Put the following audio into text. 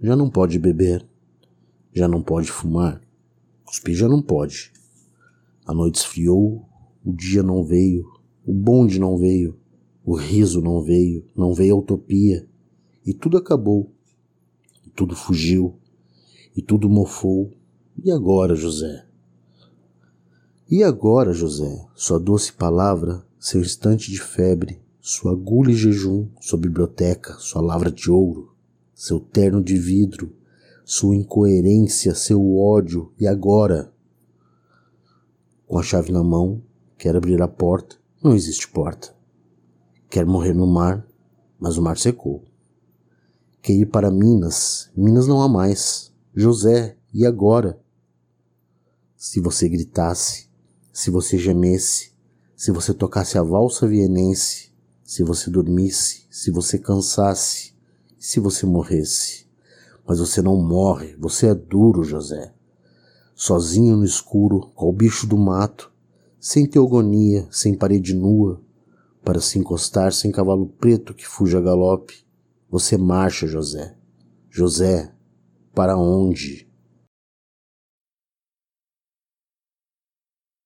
já não pode beber, já não pode fumar, cuspir já não pode. A noite esfriou, o dia não veio, o bonde não veio, o riso não veio, não veio a utopia, e tudo acabou, e tudo fugiu, e tudo mofou. E agora, José? E agora, José, sua doce palavra, seu instante de febre, sua agulha e jejum, sua biblioteca, sua lavra de ouro, seu terno de vidro, sua incoerência, seu ódio, e agora? Com a chave na mão, quer abrir a porta, não existe porta. Quer morrer no mar, mas o mar secou. Quer ir para Minas, Minas não há mais. José, e agora? Se você gritasse, se você gemesse, se você tocasse a valsa vienense, se você dormisse, se você cansasse, se você morresse. Mas você não morre, você é duro, José. Sozinho no escuro, qual bicho do mato, sem teogonia, sem parede nua, para se encostar sem cavalo preto que fuja a galope. Você marcha, José. José, para onde?